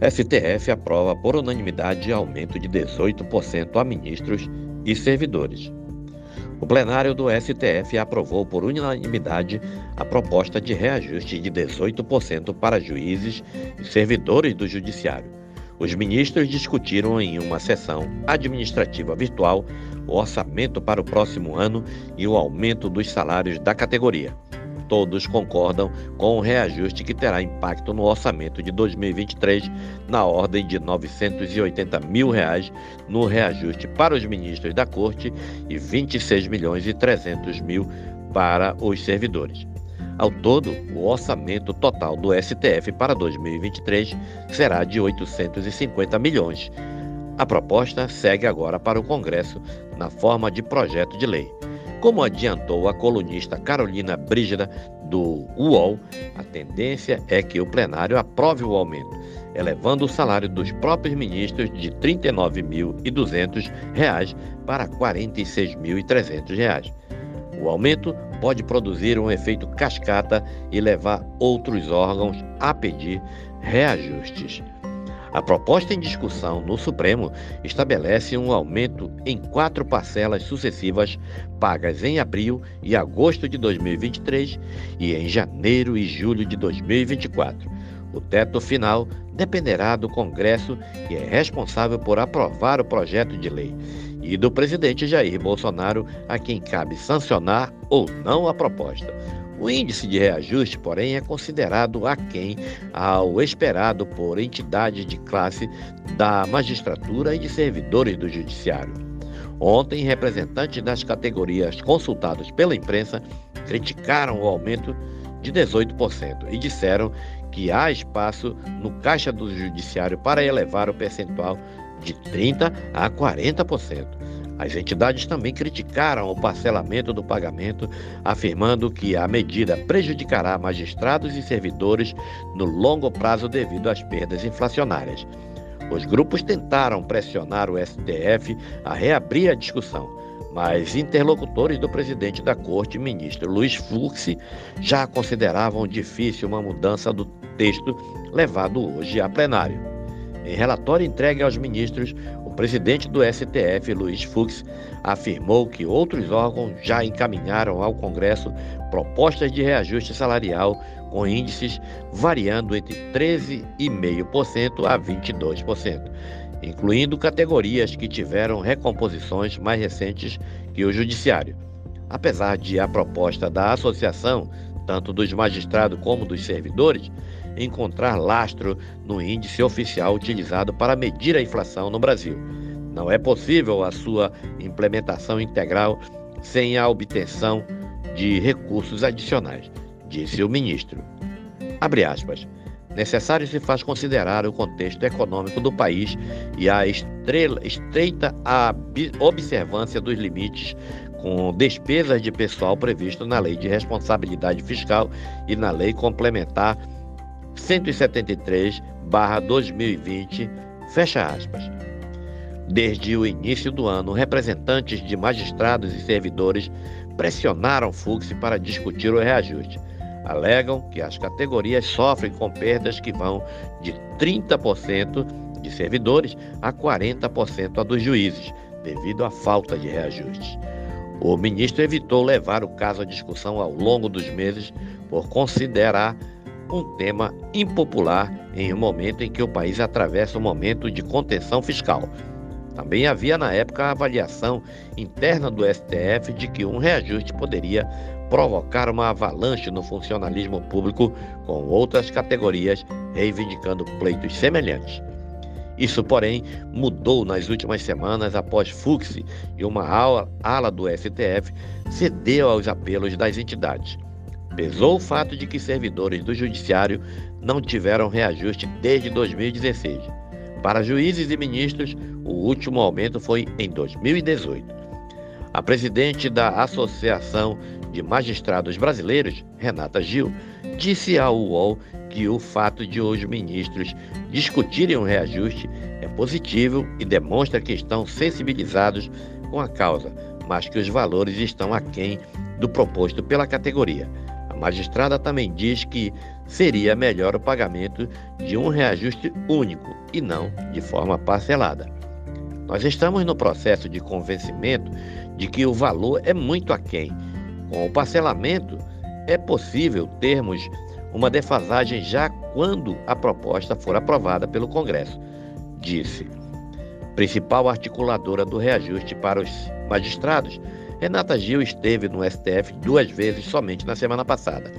STF aprova por unanimidade aumento de 18% a ministros e servidores. O plenário do STF aprovou por unanimidade a proposta de reajuste de 18% para juízes e servidores do Judiciário. Os ministros discutiram em uma sessão administrativa virtual o orçamento para o próximo ano e o aumento dos salários da categoria todos concordam com o reajuste que terá impacto no orçamento de 2023 na ordem de 980 mil reais no reajuste para os ministros da Corte e 26 milhões e 300 mil para os servidores. Ao todo, o orçamento total do STF para 2023 será de 850 milhões. A proposta segue agora para o Congresso na forma de projeto de lei. Como adiantou a colunista Carolina Brígida do UOL, a tendência é que o plenário aprove o aumento, elevando o salário dos próprios ministros de R$ 39.200 para R$ 46.300. O aumento pode produzir um efeito cascata e levar outros órgãos a pedir reajustes. A proposta em discussão no Supremo estabelece um aumento em quatro parcelas sucessivas pagas em abril e agosto de 2023 e em janeiro e julho de 2024. O teto final dependerá do Congresso, que é responsável por aprovar o projeto de lei, e do presidente Jair Bolsonaro, a quem cabe sancionar ou não a proposta. O índice de reajuste, porém, é considerado aquém ao esperado por entidades de classe da magistratura e de servidores do judiciário. Ontem, representantes das categorias consultados pela imprensa criticaram o aumento de 18% e disseram que há espaço no caixa do judiciário para elevar o percentual de 30 a 40%. As entidades também criticaram o parcelamento do pagamento, afirmando que a medida prejudicará magistrados e servidores no longo prazo devido às perdas inflacionárias. Os grupos tentaram pressionar o STF a reabrir a discussão, mas interlocutores do presidente da corte, ministro Luiz Fux, já consideravam difícil uma mudança do texto levado hoje a plenário. Em relatório entregue aos ministros, presidente do STF, Luiz Fux, afirmou que outros órgãos já encaminharam ao Congresso propostas de reajuste salarial com índices variando entre 13,5% a 22%, incluindo categorias que tiveram recomposições mais recentes que o Judiciário. Apesar de a proposta da associação, tanto dos magistrados como dos servidores, encontrar lastro no índice oficial utilizado para medir a inflação no Brasil. Não é possível a sua implementação integral sem a obtenção de recursos adicionais, disse o ministro. Abre aspas. Necessário se faz considerar o contexto econômico do país e a estrela, estreita observância dos limites com despesas de pessoal previsto na Lei de Responsabilidade Fiscal e na Lei Complementar 173/2020, fecha aspas. Desde o início do ano, representantes de magistrados e servidores pressionaram Fux para discutir o reajuste. Alegam que as categorias sofrem com perdas que vão de 30% de servidores a 40% a dos juízes, devido à falta de reajuste. O ministro evitou levar o caso à discussão ao longo dos meses por considerar um tema impopular em um momento em que o país atravessa um momento de contenção fiscal. Também havia na época a avaliação interna do STF de que um reajuste poderia provocar uma avalanche no funcionalismo público com outras categorias reivindicando pleitos semelhantes. Isso, porém, mudou nas últimas semanas após Fux e uma ala do STF cedeu aos apelos das entidades. Pesou o fato de que servidores do Judiciário não tiveram reajuste desde 2016. Para juízes e ministros, o último aumento foi em 2018. A presidente da Associação de Magistrados Brasileiros, Renata Gil, disse ao UOL que o fato de os ministros discutirem um reajuste é positivo e demonstra que estão sensibilizados com a causa, mas que os valores estão aquém do proposto pela categoria A magistrada também diz que seria melhor o pagamento de um reajuste único e não de forma parcelada. Nós estamos no processo de convencimento de que o valor é muito aquém. Com o parcelamento, é possível termos uma defasagem já quando a proposta for aprovada pelo Congresso, disse. Principal articuladora do reajuste para os magistrados, Renata Gil esteve no STF duas vezes somente na semana passada.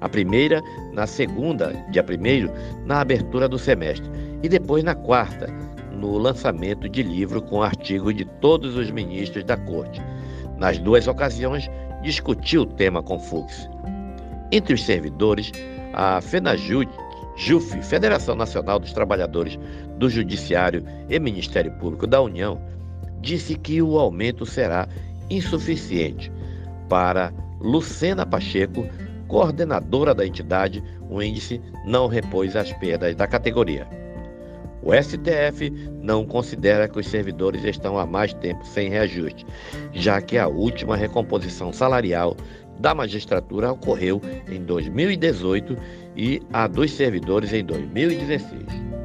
A primeira, na segunda, dia 1 na abertura do semestre, e depois na quarta, no lançamento de livro com artigos de todos os ministros da Corte. Nas duas ocasiões, discutiu o tema com Fux. Entre os servidores, a FENAJUF, Federação Nacional dos Trabalhadores do Judiciário e Ministério Público da União, disse que o aumento será insuficiente. Para Lucena Pacheco, coordenadora da entidade, o índice não repôs as perdas da categoria. O STF não considera que os servidores estão há mais tempo sem reajuste, já que a última recomposição salarial da magistratura ocorreu em 2018 e a dos servidores em 2016.